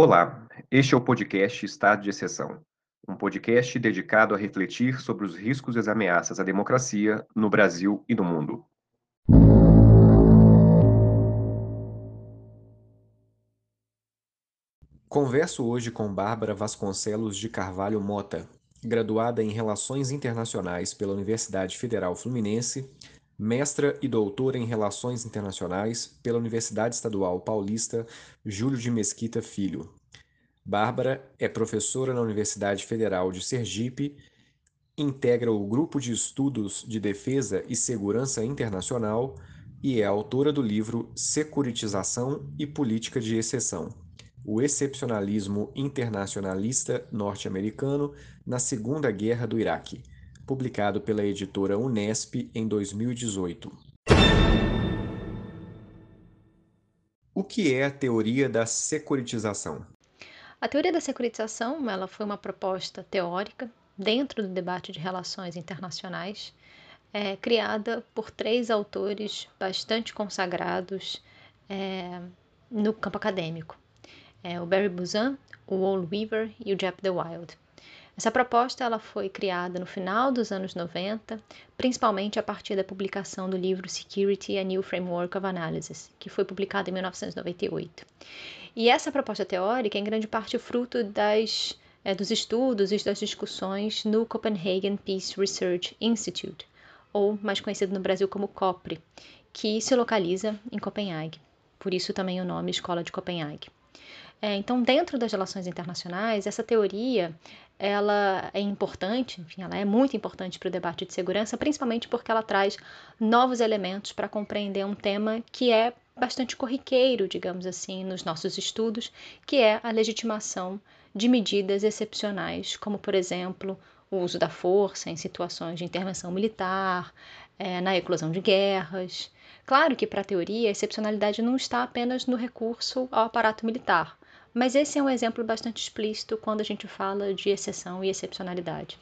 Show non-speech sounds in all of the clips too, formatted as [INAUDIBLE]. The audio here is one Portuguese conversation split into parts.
Olá, este é o podcast Estado de Exceção, um podcast dedicado a refletir sobre os riscos e as ameaças à democracia no Brasil e no mundo. Converso hoje com Bárbara Vasconcelos de Carvalho Mota, graduada em Relações Internacionais pela Universidade Federal Fluminense, mestra e doutora em Relações Internacionais pela Universidade Estadual Paulista Júlio de Mesquita Filho. Bárbara é professora na Universidade Federal de Sergipe, integra o Grupo de Estudos de Defesa e Segurança Internacional e é autora do livro Securitização e Política de Exceção o excepcionalismo internacionalista norte-americano na Segunda Guerra do Iraque, publicado pela editora Unesp em 2018. O que é a teoria da securitização? A teoria da securitização ela foi uma proposta teórica dentro do debate de relações internacionais, é, criada por três autores bastante consagrados é, no campo acadêmico é, o Barry Buzan, o Wall Weaver e o Jeff DeWild. Essa proposta ela foi criada no final dos anos 90, principalmente a partir da publicação do livro Security: A New Framework of Analysis, que foi publicado em 1998. E essa proposta teórica é em grande parte fruto das, é, dos estudos e das discussões no Copenhagen Peace Research Institute, ou mais conhecido no Brasil como COPRE, que se localiza em Copenhague. Por isso também o nome Escola de Copenhague. É, então, dentro das relações internacionais, essa teoria ela é importante, enfim, ela é muito importante para o debate de segurança, principalmente porque ela traz novos elementos para compreender um tema que é bastante corriqueiro, digamos assim, nos nossos estudos, que é a legitimação de medidas excepcionais, como, por exemplo, o uso da força em situações de intervenção militar, é, na eclosão de guerras. Claro que, para a teoria, a excepcionalidade não está apenas no recurso ao aparato militar, mas esse é um exemplo bastante explícito quando a gente fala de exceção e excepcionalidade.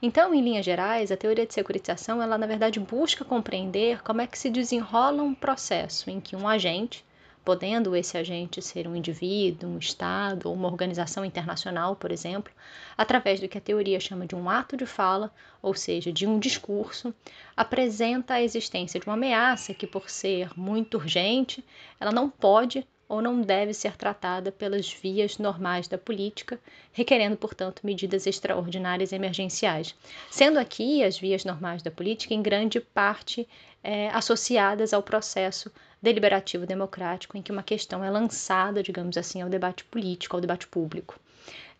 Então, em linhas gerais, a teoria de securitização, ela na verdade busca compreender como é que se desenrola um processo em que um agente, podendo esse agente ser um indivíduo, um Estado ou uma organização internacional, por exemplo, através do que a teoria chama de um ato de fala, ou seja, de um discurso, apresenta a existência de uma ameaça que, por ser muito urgente, ela não pode ou não deve ser tratada pelas vias normais da política, requerendo, portanto, medidas extraordinárias e emergenciais. Sendo aqui as vias normais da política, em grande parte, é, associadas ao processo deliberativo democrático, em que uma questão é lançada, digamos assim, ao debate político, ao debate público.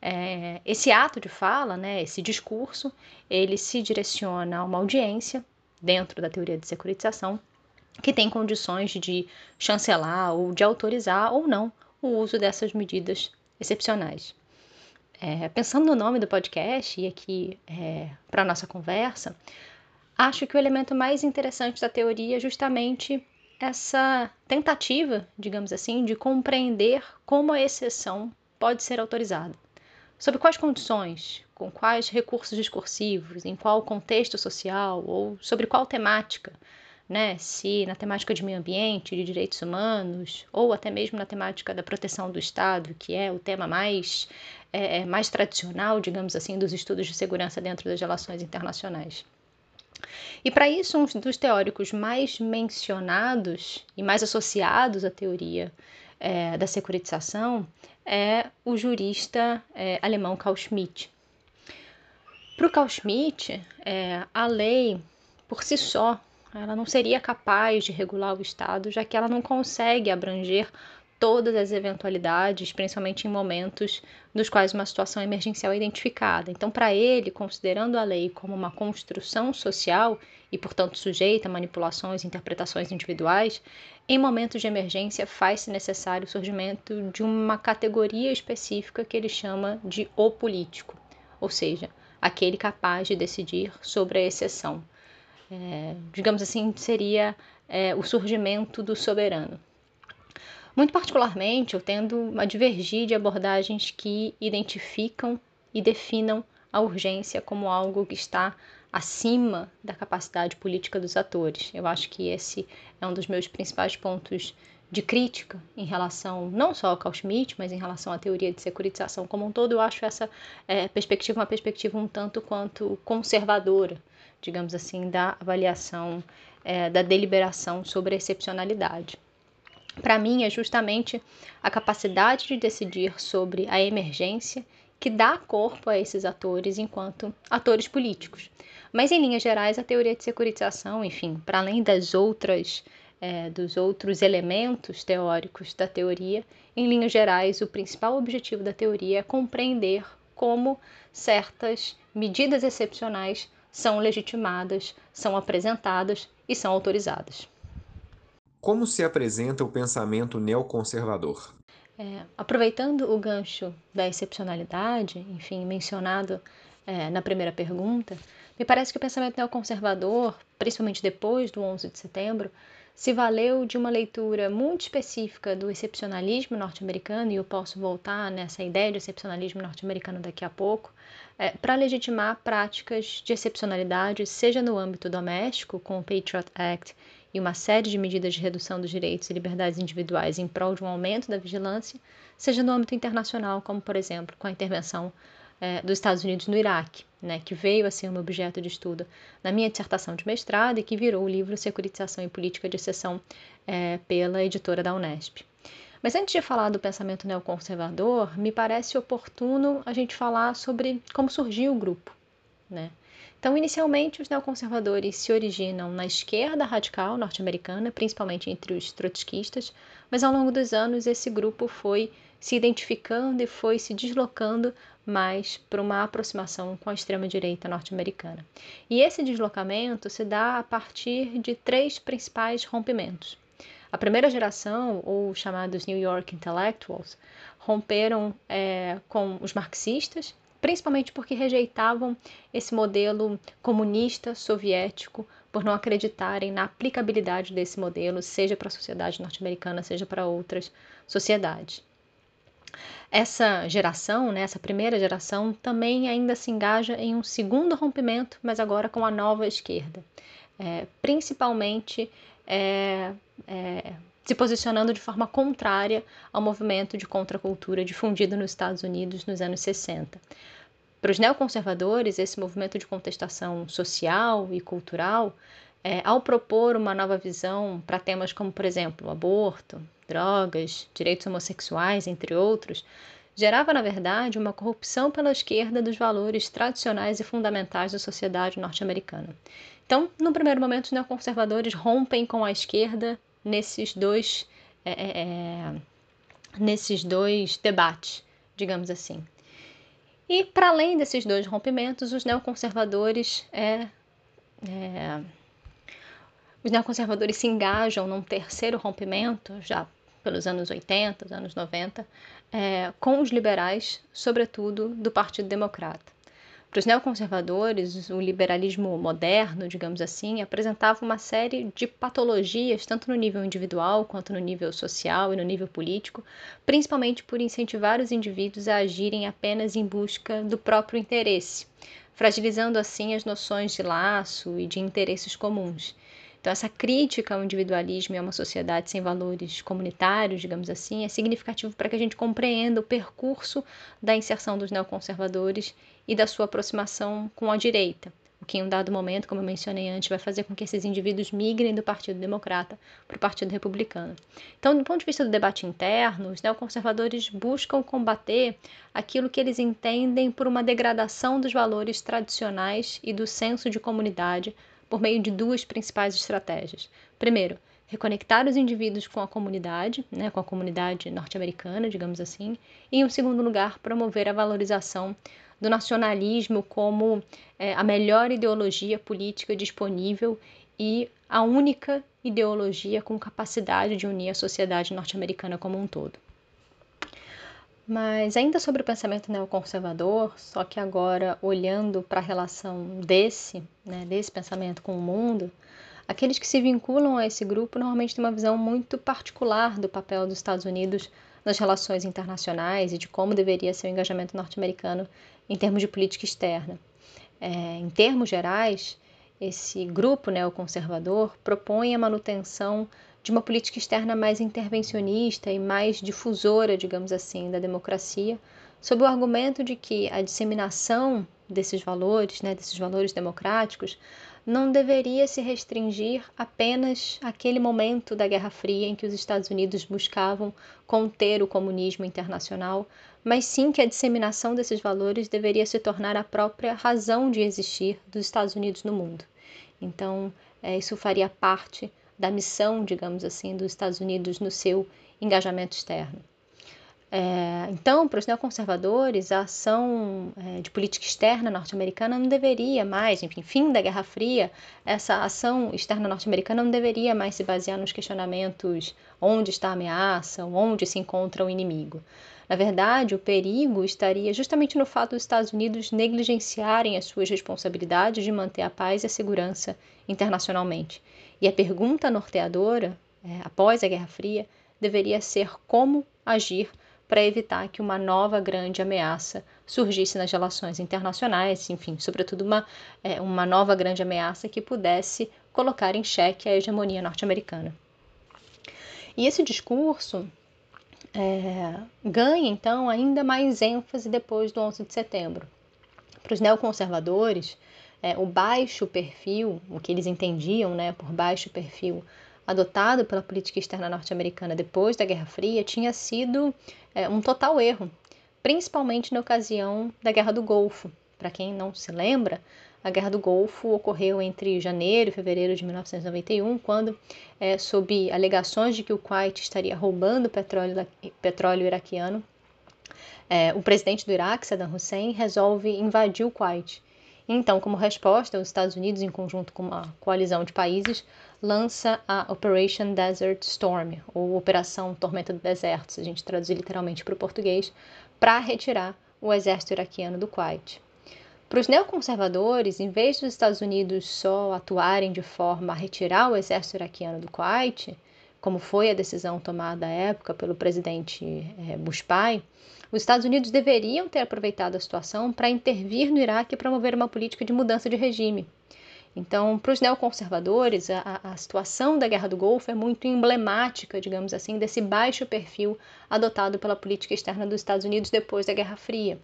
É, esse ato de fala, né, esse discurso, ele se direciona a uma audiência dentro da teoria de securitização que tem condições de chancelar ou de autorizar ou não o uso dessas medidas excepcionais. É, pensando no nome do podcast e aqui é, para a nossa conversa, acho que o elemento mais interessante da teoria é justamente essa tentativa, digamos assim, de compreender como a exceção pode ser autorizada. Sob quais condições, com quais recursos discursivos, em qual contexto social ou sobre qual temática né? Se na temática de meio ambiente, de direitos humanos, ou até mesmo na temática da proteção do Estado, que é o tema mais, é, é, mais tradicional, digamos assim, dos estudos de segurança dentro das relações internacionais. E para isso, um dos teóricos mais mencionados e mais associados à teoria é, da securitização é o jurista é, alemão Carl Schmitt. Para o Carl Schmitt, é, a lei por si só ela não seria capaz de regular o Estado, já que ela não consegue abranger todas as eventualidades, principalmente em momentos nos quais uma situação emergencial é identificada. Então, para ele, considerando a lei como uma construção social e, portanto, sujeita a manipulações e interpretações individuais, em momentos de emergência faz-se necessário o surgimento de uma categoria específica que ele chama de o político, ou seja, aquele capaz de decidir sobre a exceção é, digamos assim, seria é, o surgimento do soberano. Muito particularmente, eu tendo a divergir de abordagens que identificam e definam a urgência como algo que está acima da capacidade política dos atores. Eu acho que esse é um dos meus principais pontos de crítica em relação não só ao Carl Schmitt, mas em relação à teoria de securitização como um todo, eu acho essa é, perspectiva uma perspectiva um tanto quanto conservadora, digamos assim, da avaliação é, da deliberação sobre a excepcionalidade. Para mim, é justamente a capacidade de decidir sobre a emergência que dá corpo a esses atores enquanto atores políticos. Mas, em linhas gerais, a teoria de securitização, enfim, para além das outras é, dos outros elementos teóricos da teoria, em linhas gerais, o principal objetivo da teoria é compreender como certas medidas excepcionais são legitimadas, são apresentadas e são autorizadas. Como se apresenta o pensamento neoconservador? É, aproveitando o gancho da excepcionalidade, enfim, mencionado é, na primeira pergunta, me parece que o pensamento neoconservador, principalmente depois do 11 de setembro, se valeu de uma leitura muito específica do excepcionalismo norte-americano, e eu posso voltar nessa ideia de excepcionalismo norte-americano daqui a pouco, é, para legitimar práticas de excepcionalidade, seja no âmbito doméstico, com o Patriot Act e uma série de medidas de redução dos direitos e liberdades individuais em prol de um aumento da vigilância, seja no âmbito internacional, como, por exemplo, com a intervenção é, dos Estados Unidos no Iraque, né, que veio a ser um objeto de estudo na minha dissertação de mestrado e que virou o livro Securitização e Política de Exceção é, pela editora da Unesp. Mas antes de falar do pensamento neoconservador, me parece oportuno a gente falar sobre como surgiu o grupo. Né? Então, inicialmente, os neoconservadores se originam na esquerda radical norte-americana, principalmente entre os trotskistas, mas ao longo dos anos esse grupo foi se identificando e foi se deslocando mais para uma aproximação com a extrema-direita norte-americana. E esse deslocamento se dá a partir de três principais rompimentos. A primeira geração, ou chamados New York Intellectuals, romperam é, com os marxistas, principalmente porque rejeitavam esse modelo comunista soviético por não acreditarem na aplicabilidade desse modelo, seja para a sociedade norte-americana, seja para outras sociedades. Essa geração, né, essa primeira geração, também ainda se engaja em um segundo rompimento, mas agora com a nova esquerda, é, principalmente é, é, se posicionando de forma contrária ao movimento de contracultura difundido nos Estados Unidos nos anos 60. Para os neoconservadores, esse movimento de contestação social e cultural, é, ao propor uma nova visão para temas como, por exemplo, aborto, drogas, direitos homossexuais, entre outros, gerava, na verdade, uma corrupção pela esquerda dos valores tradicionais e fundamentais da sociedade norte-americana. Então, no primeiro momento, os neoconservadores rompem com a esquerda nesses dois, é, é, é nesses dois debates, digamos assim. E, para além desses dois rompimentos, os neoconservadores é, é, os neoconservadores se engajam num terceiro rompimento, já pelos anos 80, os anos 90, é, com os liberais, sobretudo do Partido Democrata. Para os neoconservadores, o liberalismo moderno, digamos assim, apresentava uma série de patologias, tanto no nível individual quanto no nível social e no nível político, principalmente por incentivar os indivíduos a agirem apenas em busca do próprio interesse, fragilizando assim as noções de laço e de interesses comuns. Então, essa crítica ao individualismo e a uma sociedade sem valores comunitários, digamos assim, é significativo para que a gente compreenda o percurso da inserção dos neoconservadores e da sua aproximação com a direita, o que em um dado momento, como eu mencionei antes, vai fazer com que esses indivíduos migrem do Partido Democrata para o Partido Republicano. Então, do ponto de vista do debate interno, os neoconservadores buscam combater aquilo que eles entendem por uma degradação dos valores tradicionais e do senso de comunidade por meio de duas principais estratégias. Primeiro, reconectar os indivíduos com a comunidade, né, com a comunidade norte-americana, digamos assim, e, em segundo lugar, promover a valorização do nacionalismo como é, a melhor ideologia política disponível e a única ideologia com capacidade de unir a sociedade norte-americana como um todo. Mas ainda sobre o pensamento neoconservador, só que agora olhando para a relação desse, né, desse pensamento com o mundo, aqueles que se vinculam a esse grupo normalmente têm uma visão muito particular do papel dos Estados Unidos nas relações internacionais e de como deveria ser o engajamento norte-americano em termos de política externa. É, em termos gerais, esse grupo neoconservador propõe a manutenção de uma política externa mais intervencionista e mais difusora, digamos assim, da democracia, sob o argumento de que a disseminação desses valores, né, desses valores democráticos, não deveria se restringir apenas àquele momento da Guerra Fria em que os Estados Unidos buscavam conter o comunismo internacional, mas sim que a disseminação desses valores deveria se tornar a própria razão de existir dos Estados Unidos no mundo. Então, é, isso faria parte da missão, digamos assim, dos Estados Unidos no seu engajamento externo. É, então, para os neoconservadores, a ação é, de política externa norte-americana não deveria mais, enfim, fim da Guerra Fria, essa ação externa norte-americana não deveria mais se basear nos questionamentos onde está a ameaça, onde se encontra o inimigo. Na verdade, o perigo estaria justamente no fato dos Estados Unidos negligenciarem as suas responsabilidades de manter a paz e a segurança internacionalmente. E a pergunta norteadora, é, após a Guerra Fria, deveria ser como agir para evitar que uma nova grande ameaça surgisse nas relações internacionais, enfim, sobretudo uma, é, uma nova grande ameaça que pudesse colocar em xeque a hegemonia norte-americana. E esse discurso é, ganha, então, ainda mais ênfase depois do 11 de setembro. Para os neoconservadores, é, o baixo perfil, o que eles entendiam né, por baixo perfil adotado pela política externa norte-americana depois da Guerra Fria tinha sido é, um total erro, principalmente na ocasião da Guerra do Golfo. Para quem não se lembra, a Guerra do Golfo ocorreu entre janeiro e fevereiro de 1991, quando, é, sob alegações de que o Kuwait estaria roubando petróleo, petróleo iraquiano, é, o presidente do Iraque, Saddam Hussein, resolve invadir o Kuwait. Então, como resposta, os Estados Unidos, em conjunto com uma coalizão de países, lança a Operation Desert Storm, ou Operação Tormenta do Deserto, se a gente traduzir literalmente para o português, para retirar o exército iraquiano do Kuwait. Para os neoconservadores, em vez dos Estados Unidos só atuarem de forma a retirar o exército iraquiano do Kuwait, como foi a decisão tomada à época pelo presidente é, Bush pai, os Estados Unidos deveriam ter aproveitado a situação para intervir no Iraque e promover uma política de mudança de regime. Então, para os neoconservadores, a, a situação da Guerra do Golfo é muito emblemática, digamos assim, desse baixo perfil adotado pela política externa dos Estados Unidos depois da Guerra Fria.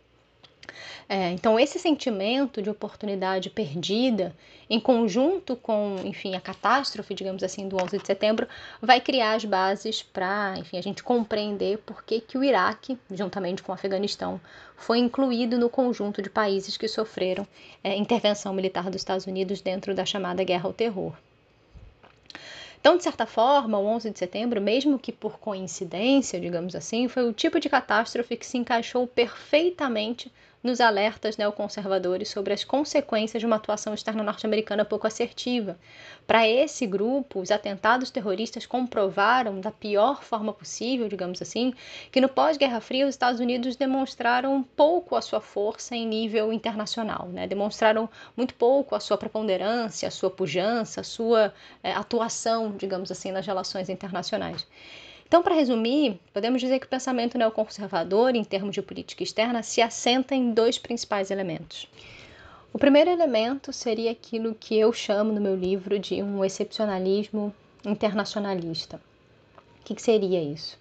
É, então, esse sentimento de oportunidade perdida, em conjunto com, enfim, a catástrofe, digamos assim, do 11 de setembro, vai criar as bases para, enfim, a gente compreender por que, que o Iraque, juntamente com o Afeganistão, foi incluído no conjunto de países que sofreram é, intervenção militar dos Estados Unidos dentro da chamada Guerra ao Terror. Então, de certa forma, o 11 de setembro, mesmo que por coincidência, digamos assim, foi o tipo de catástrofe que se encaixou perfeitamente nos alertas neoconservadores sobre as consequências de uma atuação externa norte-americana pouco assertiva. Para esse grupo, os atentados terroristas comprovaram, da pior forma possível, digamos assim, que no pós-Guerra Fria os Estados Unidos demonstraram pouco a sua força em nível internacional, né? demonstraram muito pouco a sua preponderância, a sua pujança, a sua é, atuação, digamos assim, nas relações internacionais. Então, para resumir, podemos dizer que o pensamento neoconservador, em termos de política externa, se assenta em dois principais elementos. O primeiro elemento seria aquilo que eu chamo no meu livro de um excepcionalismo internacionalista. O que, que seria isso?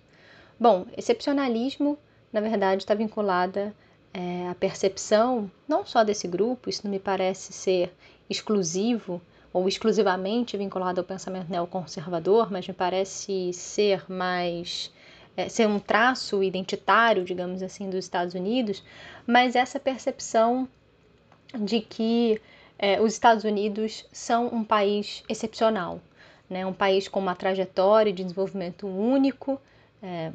Bom, excepcionalismo, na verdade, está vinculada é, à percepção não só desse grupo, isso não me parece ser exclusivo ou exclusivamente vinculado ao pensamento neoconservador, mas me parece ser mais é, ser um traço identitário, digamos assim, dos Estados Unidos, mas essa percepção de que é, os Estados Unidos são um país excepcional, né? um país com uma trajetória de desenvolvimento único, é,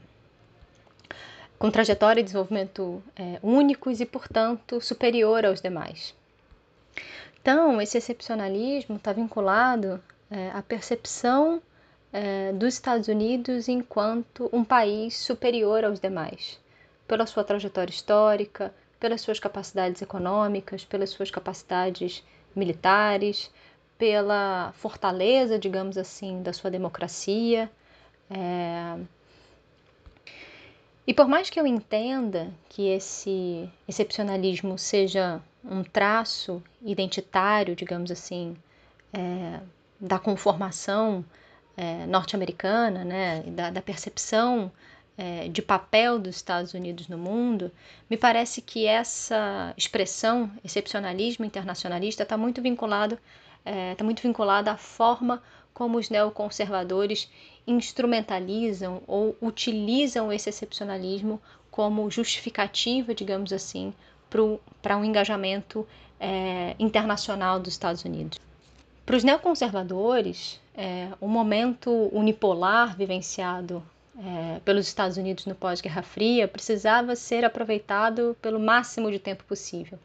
com trajetória de desenvolvimento é, únicos e, portanto, superior aos demais. Então, esse excepcionalismo está vinculado é, à percepção é, dos Estados Unidos enquanto um país superior aos demais, pela sua trajetória histórica, pelas suas capacidades econômicas, pelas suas capacidades militares, pela fortaleza, digamos assim, da sua democracia. É... E por mais que eu entenda que esse excepcionalismo seja um traço identitário, digamos assim, é, da conformação é, norte-americana, né, da, da percepção é, de papel dos Estados Unidos no mundo, me parece que essa expressão excepcionalismo internacionalista está muito vinculado está é, muito vinculada à forma como os neoconservadores instrumentalizam ou utilizam esse excepcionalismo como justificativa, digamos assim, para um engajamento é, internacional dos Estados Unidos. Para os neoconservadores, é, o momento unipolar vivenciado é, pelos Estados Unidos no pós-Guerra Fria precisava ser aproveitado pelo máximo de tempo possível.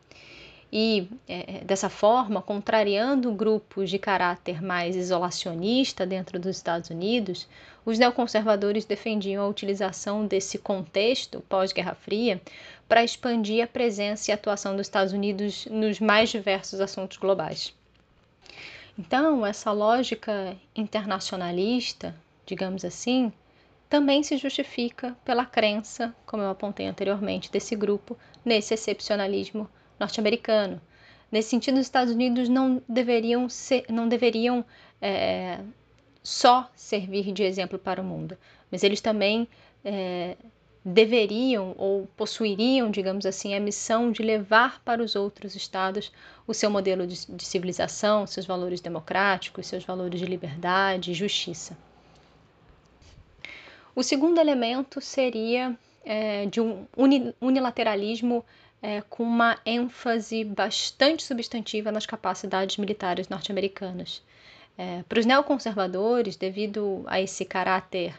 E, é, dessa forma, contrariando grupos de caráter mais isolacionista dentro dos Estados Unidos, os neoconservadores defendiam a utilização desse contexto pós-Guerra Fria para expandir a presença e atuação dos Estados Unidos nos mais diversos assuntos globais. Então, essa lógica internacionalista, digamos assim, também se justifica pela crença, como eu apontei anteriormente, desse grupo nesse excepcionalismo norte-americano. Nesse sentido, os Estados Unidos não deveriam, ser, não deveriam é, só servir de exemplo para o mundo, mas eles também é, deveriam ou possuiriam, digamos assim, a missão de levar para os outros estados o seu modelo de, de civilização, seus valores democráticos, seus valores de liberdade e justiça. O segundo elemento seria é, de um unilateralismo é, com uma ênfase bastante substantiva nas capacidades militares norte-americanas. É, para os neoconservadores, devido a esse caráter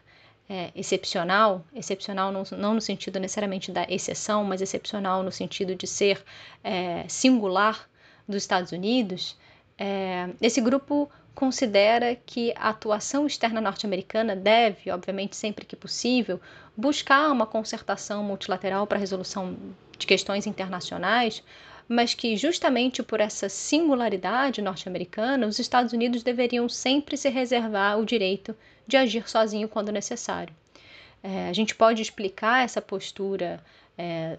é, excepcional, excepcional não, não, no sentido necessariamente da exceção, mas excepcional no sentido de ser é, singular dos Estados Unidos, é, esse grupo considera que a atuação externa norte-americana deve, obviamente, sempre que possível, buscar uma concertação multilateral para a resolução de questões internacionais, mas que justamente por essa singularidade norte-americana, os Estados Unidos deveriam sempre se reservar o direito de agir sozinho quando necessário. É, a gente pode explicar essa postura é,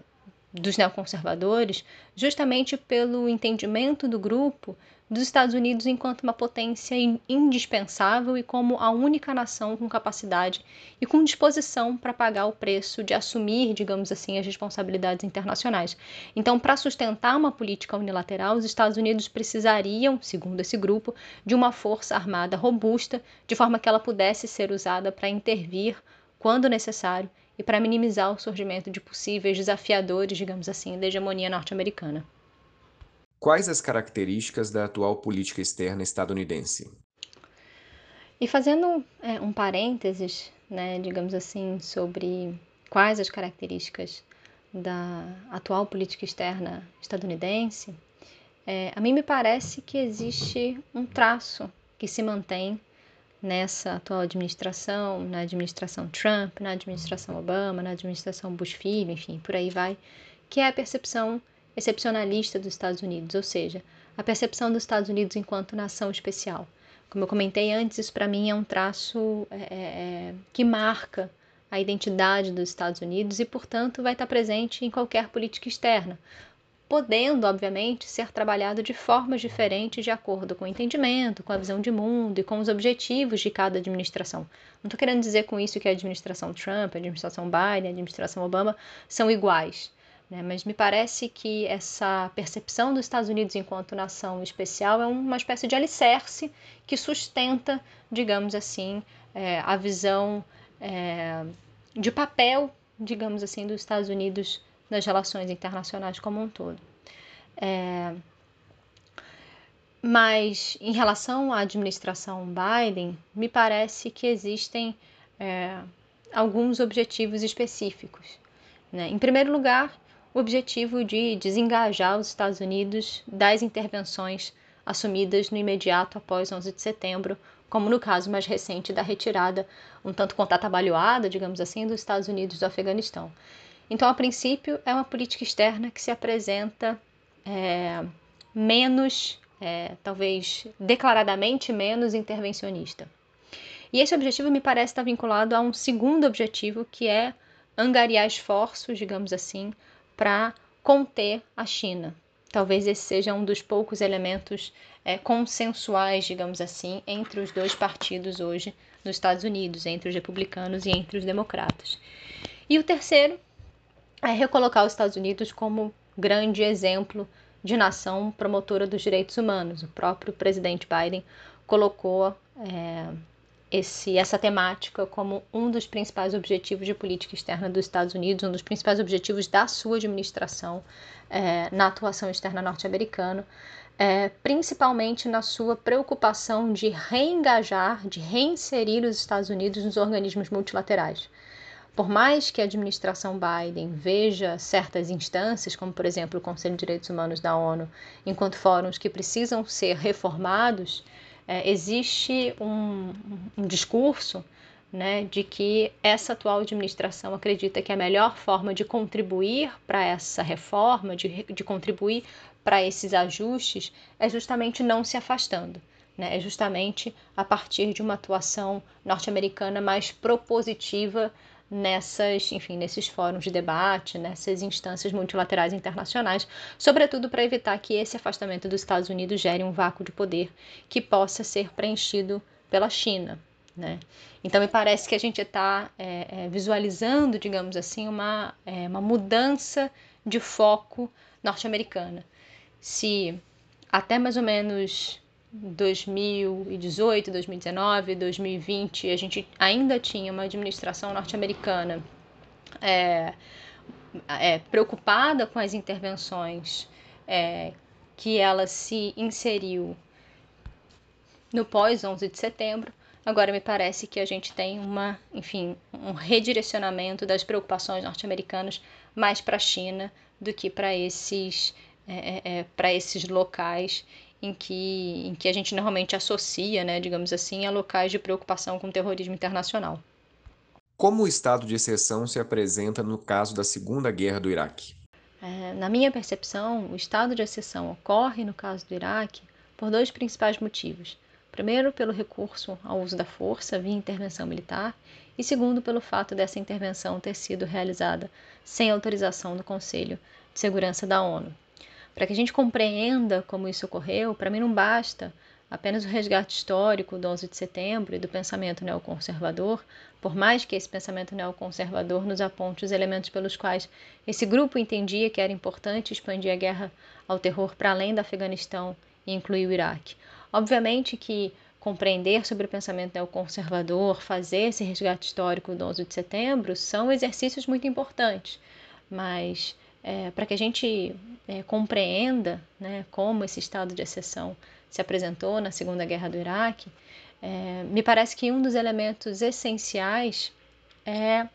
dos neoconservadores justamente pelo entendimento do grupo dos Estados Unidos enquanto uma potência indispensável e como a única nação com capacidade e com disposição para pagar o preço de assumir, digamos assim, as responsabilidades internacionais. Então, para sustentar uma política unilateral, os Estados Unidos precisariam, segundo esse grupo, de uma força armada robusta, de forma que ela pudesse ser usada para intervir quando necessário e para minimizar o surgimento de possíveis desafiadores, digamos assim, da hegemonia norte-americana. Quais as características da atual política externa estadunidense? E fazendo é, um parênteses, né, digamos assim, sobre quais as características da atual política externa estadunidense, é, a mim me parece que existe um traço que se mantém nessa atual administração, na administração Trump, na administração Obama, na administração Bush filho, enfim, por aí vai, que é a percepção excepcionalista dos Estados Unidos, ou seja, a percepção dos Estados Unidos enquanto nação especial. Como eu comentei antes, isso para mim é um traço é, é, é, que marca a identidade dos Estados Unidos e, portanto, vai estar presente em qualquer política externa, podendo, obviamente, ser trabalhado de formas diferentes de acordo com o entendimento, com a visão de mundo e com os objetivos de cada administração. Não estou querendo dizer com isso que a administração Trump, a administração Biden, a administração Obama são iguais. Né? Mas me parece que essa percepção dos Estados Unidos enquanto nação especial é uma espécie de alicerce que sustenta, digamos assim, é, a visão é, de papel, digamos assim, dos Estados Unidos nas relações internacionais como um todo. É, mas em relação à administração Biden, me parece que existem é, alguns objetivos específicos. Né? Em primeiro lugar, o objetivo de desengajar os Estados Unidos das intervenções assumidas no imediato após 11 de setembro, como no caso mais recente da retirada, um tanto quanto atabalhoada, digamos assim, dos Estados Unidos do Afeganistão. Então, a princípio, é uma política externa que se apresenta é, menos, é, talvez declaradamente menos intervencionista. E esse objetivo me parece estar vinculado a um segundo objetivo, que é angariar esforços, digamos assim, para conter a China. Talvez esse seja um dos poucos elementos é, consensuais, digamos assim, entre os dois partidos hoje nos Estados Unidos, entre os republicanos e entre os democratas. E o terceiro é recolocar os Estados Unidos como grande exemplo de nação promotora dos direitos humanos. O próprio presidente Biden colocou é, esse, essa temática como um dos principais objetivos de política externa dos Estados Unidos, um dos principais objetivos da sua administração é, na atuação externa norte-americana, é, principalmente na sua preocupação de reengajar, de reinserir os Estados Unidos nos organismos multilaterais. Por mais que a administração Biden veja certas instâncias, como por exemplo o Conselho de Direitos Humanos da ONU, enquanto fóruns que precisam ser reformados, é, existe um, um discurso né, de que essa atual administração acredita que a melhor forma de contribuir para essa reforma, de, de contribuir para esses ajustes, é justamente não se afastando. Né, é justamente a partir de uma atuação norte-americana mais propositiva nessas, enfim, nesses fóruns de debate, nessas instâncias multilaterais internacionais, sobretudo para evitar que esse afastamento dos Estados Unidos gere um vácuo de poder que possa ser preenchido pela China. Né? Então, me parece que a gente está é, é, visualizando, digamos assim, uma, é, uma mudança de foco norte-americana. Se até mais ou menos 2018, 2019, 2020, a gente ainda tinha uma administração norte-americana é, é, preocupada com as intervenções é, que ela se inseriu no pós 11 de setembro. Agora me parece que a gente tem uma, enfim, um redirecionamento das preocupações norte-americanas mais para a China do que para esses, é, é, é para esses locais em que, em que a gente normalmente associa, né, digamos assim, a locais de preocupação com o terrorismo internacional. Como o estado de exceção se apresenta no caso da Segunda Guerra do Iraque? É, na minha percepção, o estado de exceção ocorre no caso do Iraque por dois principais motivos. Primeiro, pelo recurso ao uso da força via intervenção militar, e segundo, pelo fato dessa intervenção ter sido realizada sem autorização do Conselho de Segurança da ONU. Para que a gente compreenda como isso ocorreu, para mim não basta apenas o resgate histórico do 11 de setembro e do pensamento neoconservador, por mais que esse pensamento neoconservador nos aponte os elementos pelos quais esse grupo entendia que era importante expandir a guerra ao terror para além do Afeganistão e incluir o Iraque. Obviamente que compreender sobre o pensamento neoconservador, fazer esse resgate histórico do 11 de setembro, são exercícios muito importantes, mas é, para que a gente é, compreenda né, como esse estado de exceção se apresentou na Segunda Guerra do Iraque, é, me parece que um dos elementos essenciais é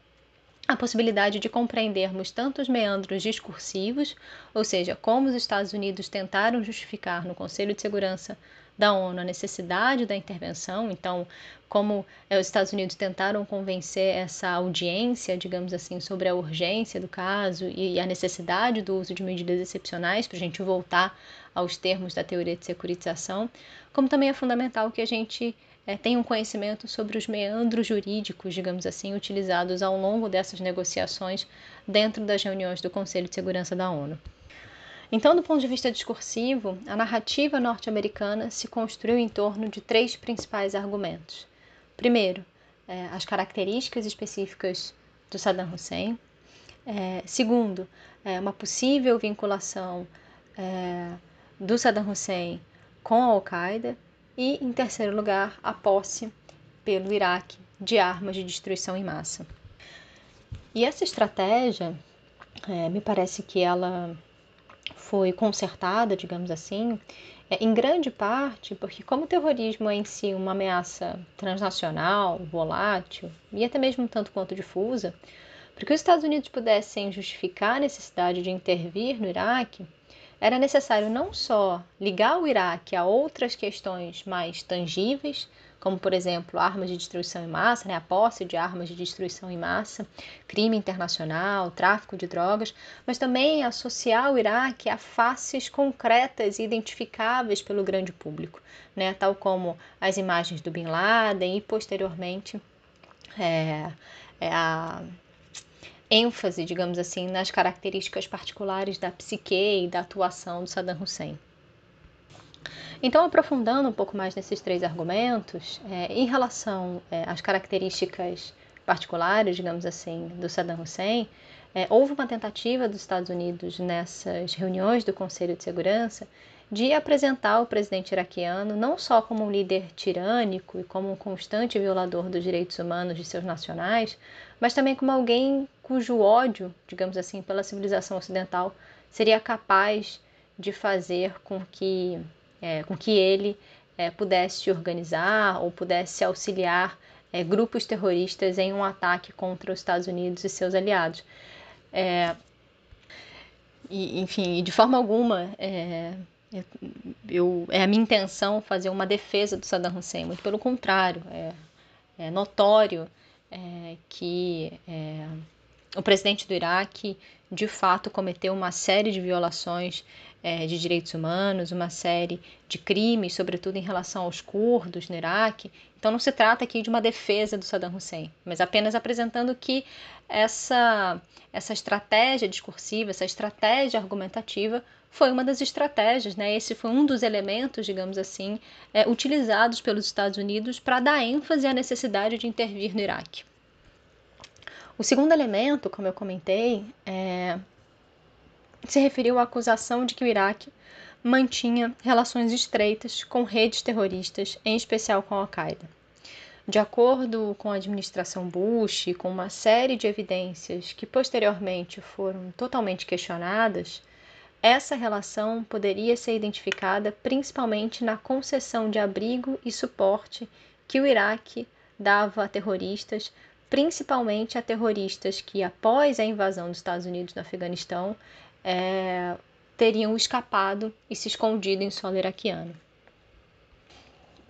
a possibilidade de compreendermos tanto os meandros discursivos, ou seja, como os Estados Unidos tentaram justificar no Conselho de Segurança da ONU a necessidade da intervenção, então, como é, os Estados Unidos tentaram convencer essa audiência, digamos assim, sobre a urgência do caso e a necessidade do uso de medidas excepcionais para a gente voltar aos termos da teoria de securitização, como também é fundamental que a gente é, tenha um conhecimento sobre os meandros jurídicos, digamos assim, utilizados ao longo dessas negociações dentro das reuniões do Conselho de Segurança da ONU. Então, do ponto de vista discursivo, a narrativa norte-americana se construiu em torno de três principais argumentos. Primeiro, é, as características específicas do Saddam Hussein. É, segundo, é, uma possível vinculação do Saddam Hussein com a Al-Qaeda. E, em terceiro lugar, a posse pelo Iraque de armas de destruição em massa. E essa estratégia, me parece que ela foi consertada, digamos assim, é, em grande parte porque, como o terrorismo é em si uma ameaça transnacional, volátil e até mesmo tanto quanto difusa, para que os Estados Unidos pudessem justificar a necessidade de intervir no Iraque, era necessário não só ligar o Iraque a outras questões mais tangíveis, como por exemplo armas de destruição em massa, né, a posse de armas de destruição em massa, crime internacional, tráfico de drogas, mas também associar o Iraque a faces concretas e identificáveis pelo grande público, né, tal como as imagens do Bin Laden e posteriormente é, é a ênfase, digamos assim, nas características particulares da psique e da atuação do Saddam Hussein. Então, aprofundando um pouco mais nesses três argumentos, é, em relação é, às características particulares, digamos assim, do Saddam Hussein, é, houve uma tentativa dos Estados Unidos nessas reuniões do Conselho de Segurança de apresentar o presidente iraquiano não só como um líder tirânico e como um constante violador dos direitos humanos de seus nacionais, mas também como alguém cujo ódio, digamos assim, pela civilização ocidental seria capaz de fazer com que, é, com que ele é, pudesse organizar ou pudesse auxiliar é, grupos terroristas em um ataque contra os Estados Unidos e seus aliados. É, e, enfim, de forma alguma, é, eu, é a minha intenção fazer uma defesa do Saddam Hussein, muito pelo contrário, é, é notório é, que é, o presidente do Iraque de fato cometeu uma série de violações é, de direitos humanos, uma série de crimes, sobretudo em relação aos curdos no Iraque. Então não se trata aqui de uma defesa do Saddam Hussein, mas apenas apresentando que essa, essa estratégia discursiva, essa estratégia argumentativa foi uma das estratégias, né? Esse foi um dos elementos, digamos assim, é, utilizados pelos Estados Unidos para dar ênfase à necessidade de intervir no Iraque. O segundo elemento, como eu comentei, é, se referiu à acusação de que o Iraque mantinha relações estreitas com redes terroristas, em especial com a Al-Qaeda. De acordo com a administração Bush e com uma série de evidências que posteriormente foram totalmente questionadas, essa relação poderia ser identificada principalmente na concessão de abrigo e suporte que o Iraque dava a terroristas principalmente a terroristas que, após a invasão dos Estados Unidos no Afeganistão, é, teriam escapado e se escondido em solo iraquiano.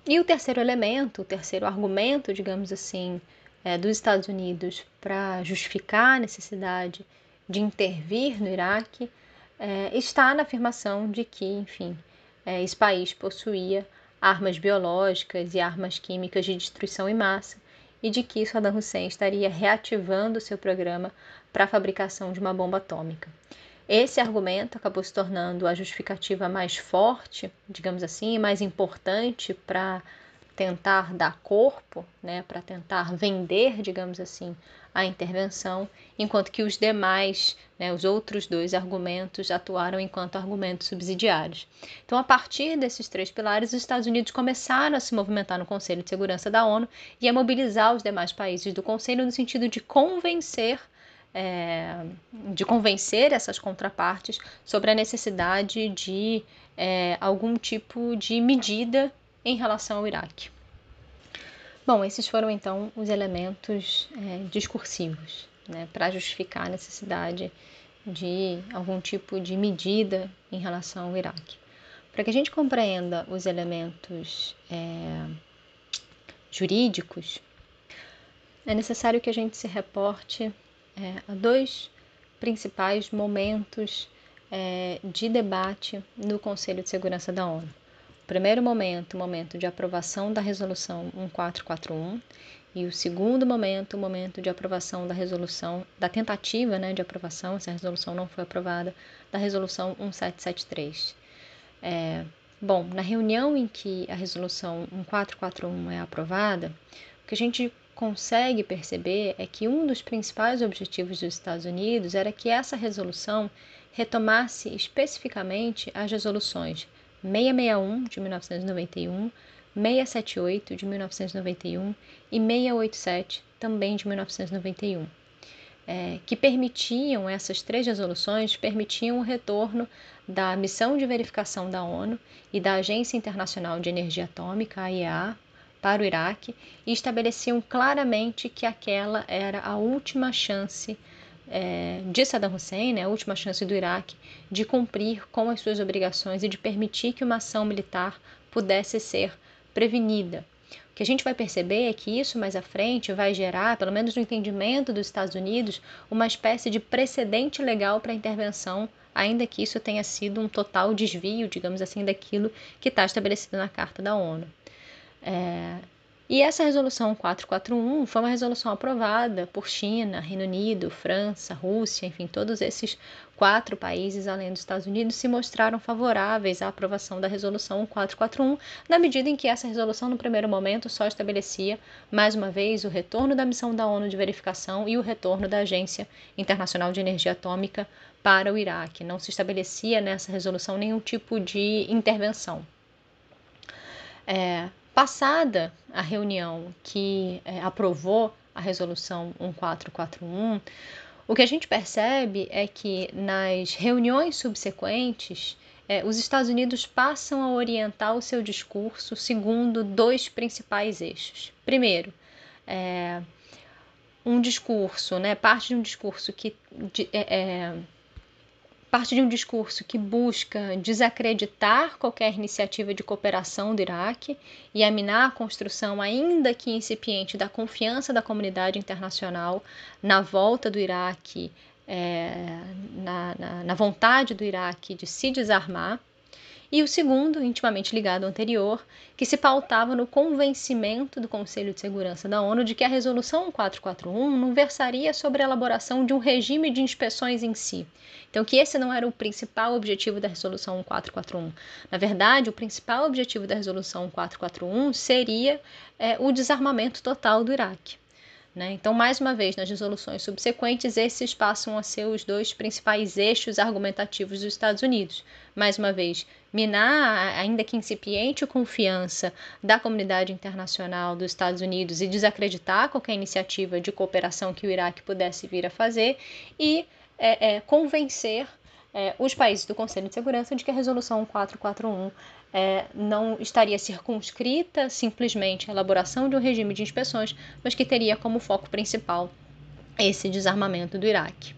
E o terceiro elemento, o terceiro argumento, digamos assim, é, dos Estados Unidos para justificar a necessidade de intervir no Iraque é, está na afirmação de que, enfim, é, esse país possuía armas biológicas e armas químicas de destruição em massa e de que Saddam Hussein estaria reativando seu programa para a fabricação de uma bomba atômica. Esse argumento acabou se tornando a justificativa mais forte, digamos assim, mais importante para tentar dar corpo, né, para tentar vender, digamos assim, a intervenção, enquanto que os demais, né, os outros dois argumentos atuaram enquanto argumentos subsidiários. Então, a partir desses três pilares, os Estados Unidos começaram a se movimentar no Conselho de Segurança da ONU e a mobilizar os demais países do Conselho no sentido de convencer é, de convencer essas contrapartes sobre a necessidade de é, algum tipo de medida em relação ao Iraque. Bom, esses foram então os elementos é, discursivos né, para justificar a necessidade de algum tipo de medida em relação ao Iraque. Para que a gente compreenda os elementos é, jurídicos, é necessário que a gente se reporte é, a dois principais momentos é, de debate no Conselho de Segurança da ONU. O primeiro momento, o momento de aprovação da resolução 1441, e o segundo momento, o momento de aprovação da resolução, da tentativa né, de aprovação, se a resolução não foi aprovada, da resolução 1773. É, bom, na reunião em que a resolução 1441 é aprovada, o que a gente consegue perceber é que um dos principais objetivos dos Estados Unidos era que essa resolução retomasse especificamente as resoluções 661 de 1991, 678 de 1991 e 687 também de 1991, é, que permitiam essas três resoluções permitiam o retorno da missão de verificação da ONU e da Agência Internacional de Energia Atômica, AIEA, para o Iraque e estabeleciam claramente que aquela era a última chance é, de Saddam Hussein, né, a última chance do Iraque, de cumprir com as suas obrigações e de permitir que uma ação militar pudesse ser prevenida. O que a gente vai perceber é que isso mais à frente vai gerar, pelo menos no entendimento dos Estados Unidos, uma espécie de precedente legal para a intervenção, ainda que isso tenha sido um total desvio, digamos assim, daquilo que está estabelecido na Carta da ONU. É, E essa resolução 441 foi uma resolução aprovada por China, Reino Unido, França, Rússia, enfim, todos esses quatro países, além dos Estados Unidos, se mostraram favoráveis à aprovação da resolução 441, na medida em que essa resolução, no primeiro momento, só estabelecia, mais uma vez, o retorno da missão da ONU de verificação e o retorno da Agência Internacional de Energia Atômica para o Iraque. Não se estabelecia nessa resolução nenhum tipo de intervenção. É, passada a reunião que é, aprovou a resolução 1441, o que a gente percebe é que nas reuniões subsequentes, é, os Estados Unidos passam a orientar o seu discurso segundo dois principais eixos. Primeiro, é, um discurso, né, parte de um discurso que de, é, é parte de um discurso que busca desacreditar qualquer iniciativa de cooperação do Iraque e aminar a construção, ainda que incipiente, da confiança da comunidade internacional na volta do Iraque, é, na, na, na vontade do Iraque de se desarmar e o segundo, intimamente ligado ao anterior, que se pautava no convencimento do Conselho de Segurança da ONU de que a Resolução 441 não versaria sobre a elaboração de um regime de inspeções em si. Então, que esse não era o principal objetivo da Resolução 441. Na verdade, o principal objetivo da Resolução 441 seria é, o desarmamento total do Iraque. Né? Então, mais uma vez, nas resoluções subsequentes, esses passam a ser os dois principais eixos argumentativos dos Estados Unidos. Mais uma vez, minar, ainda que incipiente, a confiança da comunidade internacional dos Estados Unidos e desacreditar qualquer iniciativa de cooperação que o Iraque pudesse vir a fazer e é, é, convencer é, os países do Conselho de Segurança de que a Resolução 441 é, não estaria circunscrita simplesmente à elaboração de um regime de inspeções, mas que teria como foco principal esse desarmamento do Iraque.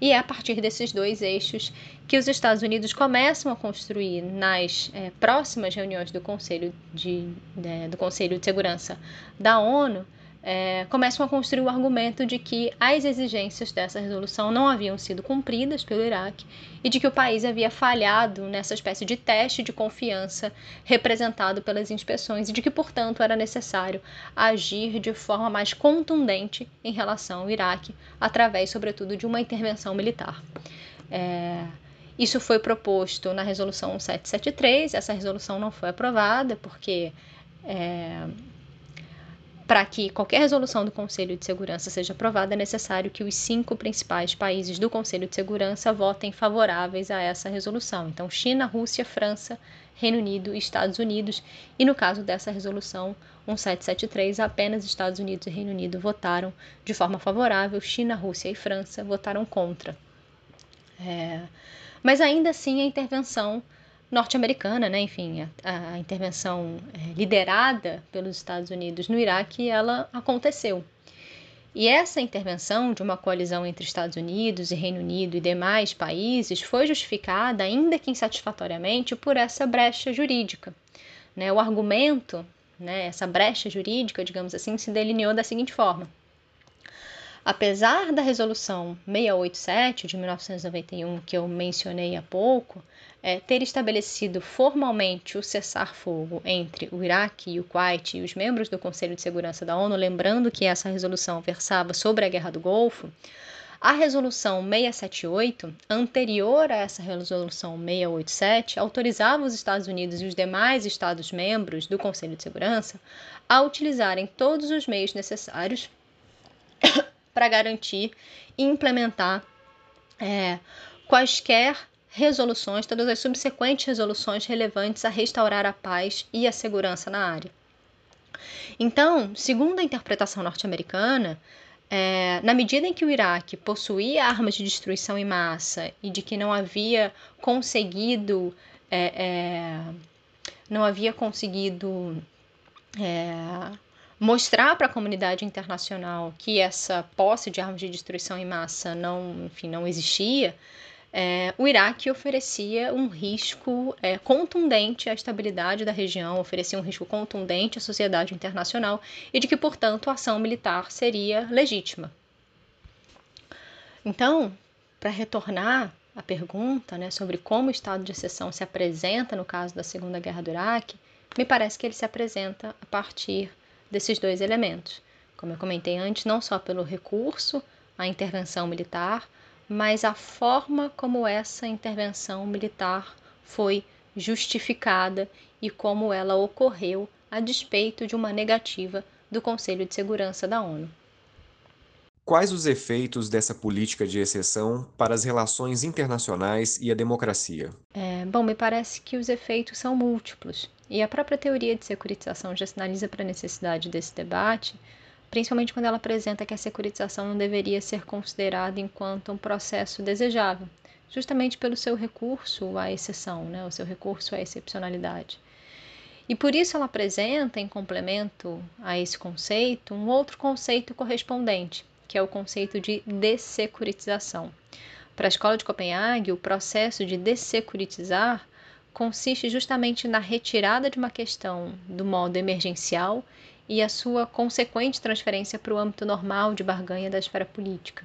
E é a partir desses dois eixos que os Estados Unidos começam a construir nas é, próximas reuniões do Conselho de, é, do Conselho de Segurança da ONU é, começam a construir o argumento de que as exigências dessa resolução não haviam sido cumpridas pelo Iraque e de que o país havia falhado nessa espécie de teste de confiança representado pelas inspeções e de que, portanto, era necessário agir de forma mais contundente em relação ao Iraque, através, sobretudo, de uma intervenção militar. É, isso foi proposto na resolução 773, essa resolução não foi aprovada porque. É, para que qualquer resolução do Conselho de Segurança seja aprovada, é necessário que os cinco principais países do Conselho de Segurança votem favoráveis a essa resolução. Então, China, Rússia, França, Reino Unido e Estados Unidos. E no caso dessa resolução 1773, apenas Estados Unidos e Reino Unido votaram de forma favorável, China, Rússia e França votaram contra. É... Mas ainda assim, a intervenção norte-americana, né? enfim, a, a intervenção é, liderada pelos Estados Unidos no Iraque, ela aconteceu. E essa intervenção de uma coalizão entre Estados Unidos e Reino Unido e demais países foi justificada, ainda que insatisfatoriamente, por essa brecha jurídica. Né? O argumento, né, essa brecha jurídica, digamos assim, se delineou da seguinte forma: Apesar da resolução 687 de 1991 que eu mencionei há pouco, é, ter estabelecido formalmente o cessar-fogo entre o Iraque e o Kuwait e os membros do Conselho de Segurança da ONU, lembrando que essa resolução versava sobre a Guerra do Golfo, a resolução 678, anterior a essa resolução 687, autorizava os Estados Unidos e os demais Estados-membros do Conselho de Segurança a utilizarem todos os meios necessários [COUGHS] para garantir e implementar é, quaisquer resoluções, todas as subsequentes resoluções relevantes a restaurar a paz e a segurança na área. Então, segundo a interpretação norte-americana, é, na medida em que o Iraque possuía armas de destruição em massa e de que não havia conseguido é, é, não havia conseguido é, mostrar para a comunidade internacional que essa posse de armas de destruição em massa não, enfim, não existia, é, o Iraque oferecia um risco é, contundente à estabilidade da região, oferecia um risco contundente à sociedade internacional e de que, portanto, a ação militar seria legítima. Então, para retornar à pergunta né, sobre como o estado de exceção se apresenta no caso da Segunda Guerra do Iraque, me parece que ele se apresenta a partir desses dois elementos. Como eu comentei antes, não só pelo recurso à intervenção militar, mas a forma como essa intervenção militar foi justificada e como ela ocorreu a despeito de uma negativa do Conselho de Segurança da ONU. Quais os efeitos dessa política de exceção para as relações internacionais e a democracia? É, bom, me parece que os efeitos são múltiplos. E a própria teoria de securitização já sinaliza para a necessidade desse debate, principalmente quando ela apresenta que a securitização não deveria ser considerada enquanto um processo desejável, justamente pelo seu recurso à exceção, né, o seu recurso à excepcionalidade. E por isso ela apresenta, em complemento a esse conceito, um outro conceito correspondente, que é o conceito de dessecuritização. Para a Escola de Copenhague, o processo de dessecuritizar consiste justamente na retirada de uma questão do modo emergencial e a sua consequente transferência para o âmbito normal de barganha da esfera política.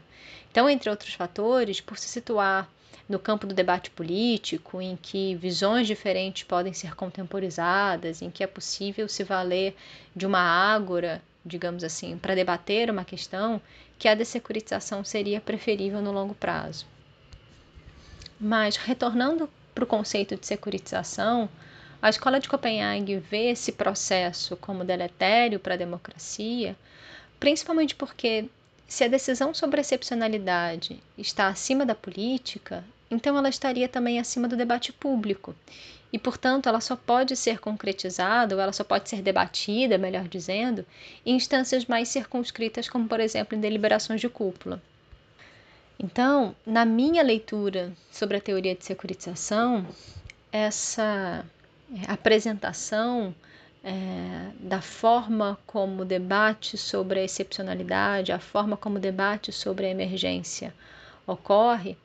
Então, entre outros fatores, por se situar no campo do debate político, em que visões diferentes podem ser contemporizadas, em que é possível se valer de uma ágora digamos assim, para debater uma questão, que a dessecuritização seria preferível no longo prazo. Mas, retornando para o conceito de securitização, a Escola de Copenhague vê esse processo como deletério para a democracia, principalmente porque, se a decisão sobre a excepcionalidade está acima da política, então ela estaria também acima do debate público e, portanto, ela só pode ser concretizada, ou ela só pode ser debatida, melhor dizendo, em instâncias mais circunscritas, como, por exemplo, em deliberações de cúpula. Então, na minha leitura sobre a teoria de securitização, essa apresentação é, da forma como o debate sobre a excepcionalidade, a forma como o debate sobre a emergência ocorre,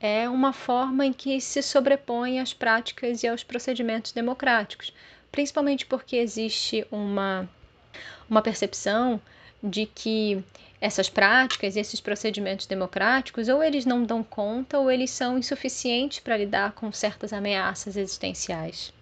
é uma forma em que se sobrepõe às práticas e aos procedimentos democráticos, principalmente porque existe uma, uma percepção de que essas práticas esses procedimentos democráticos ou eles não dão conta ou eles são insuficientes para lidar com certas ameaças existenciais.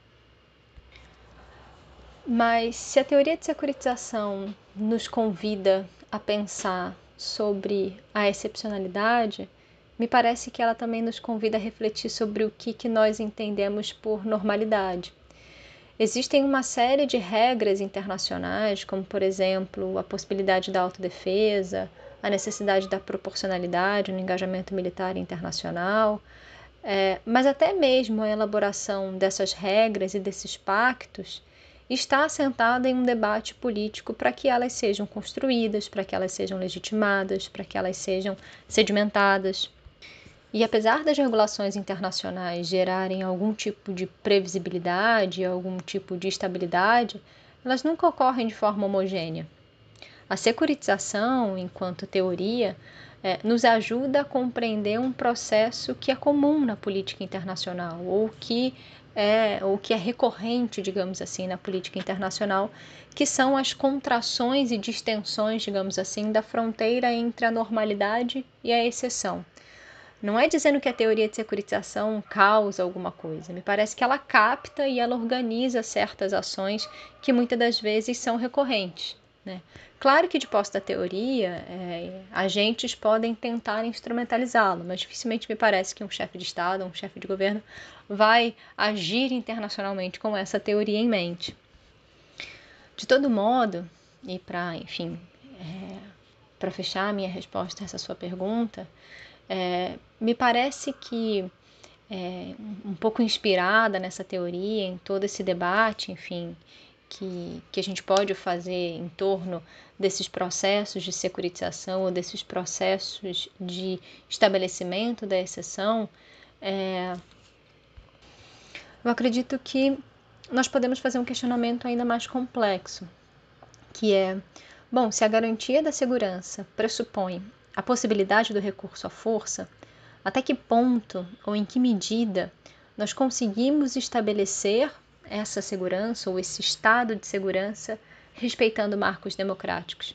Mas se a teoria de securitização nos convida a pensar sobre a excepcionalidade, me parece que ela também nos convida a refletir sobre o que, que nós entendemos por normalidade. Existem uma série de regras internacionais, como, por exemplo, a possibilidade da autodefesa, a necessidade da proporcionalidade no engajamento militar internacional, é, mas até mesmo a elaboração dessas regras e desses pactos está assentada em um debate político para que elas sejam construídas, para que elas sejam legitimadas, para que elas sejam sedimentadas. E apesar das regulações internacionais gerarem algum tipo de previsibilidade, algum tipo de estabilidade, elas nunca ocorrem de forma homogênea. A securitização, enquanto teoria, é, nos ajuda a compreender um processo que é comum na política internacional, ou que é, ou que é recorrente, digamos assim, na política internacional, que são as contrações e distensões, digamos assim, da fronteira entre a normalidade e a exceção. Não é dizendo que a teoria de securitização causa alguma coisa. Me parece que ela capta e ela organiza certas ações que muitas das vezes são recorrentes. Né? Claro que de posse da teoria, é, agentes podem tentar instrumentalizá-lo, mas dificilmente me parece que um chefe de Estado, um chefe de governo, vai agir internacionalmente com essa teoria em mente. De todo modo, e para, enfim, é, para fechar a minha resposta a essa sua pergunta, é, me parece que é, um pouco inspirada nessa teoria, em todo esse debate, enfim, que, que a gente pode fazer em torno desses processos de securitização ou desses processos de estabelecimento da exceção, é, eu acredito que nós podemos fazer um questionamento ainda mais complexo, que é, bom, se a garantia da segurança pressupõe a possibilidade do recurso à força, até que ponto ou em que medida nós conseguimos estabelecer essa segurança ou esse estado de segurança respeitando marcos democráticos?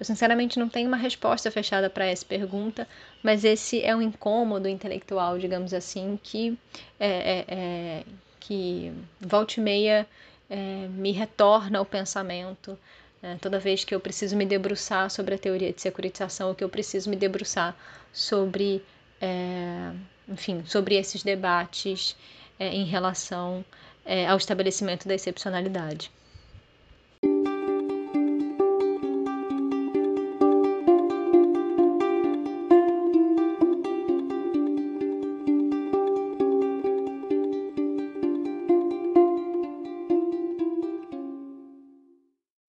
Eu sinceramente não tenho uma resposta fechada para essa pergunta, mas esse é um incômodo intelectual, digamos assim, que é, é, é, que volta e meia é, me retorna ao pensamento É, toda vez que eu preciso me debruçar sobre a teoria de securitização, que eu preciso me debruçar sobre, é, enfim, sobre esses debates é, em relação é, ao estabelecimento da excepcionalidade.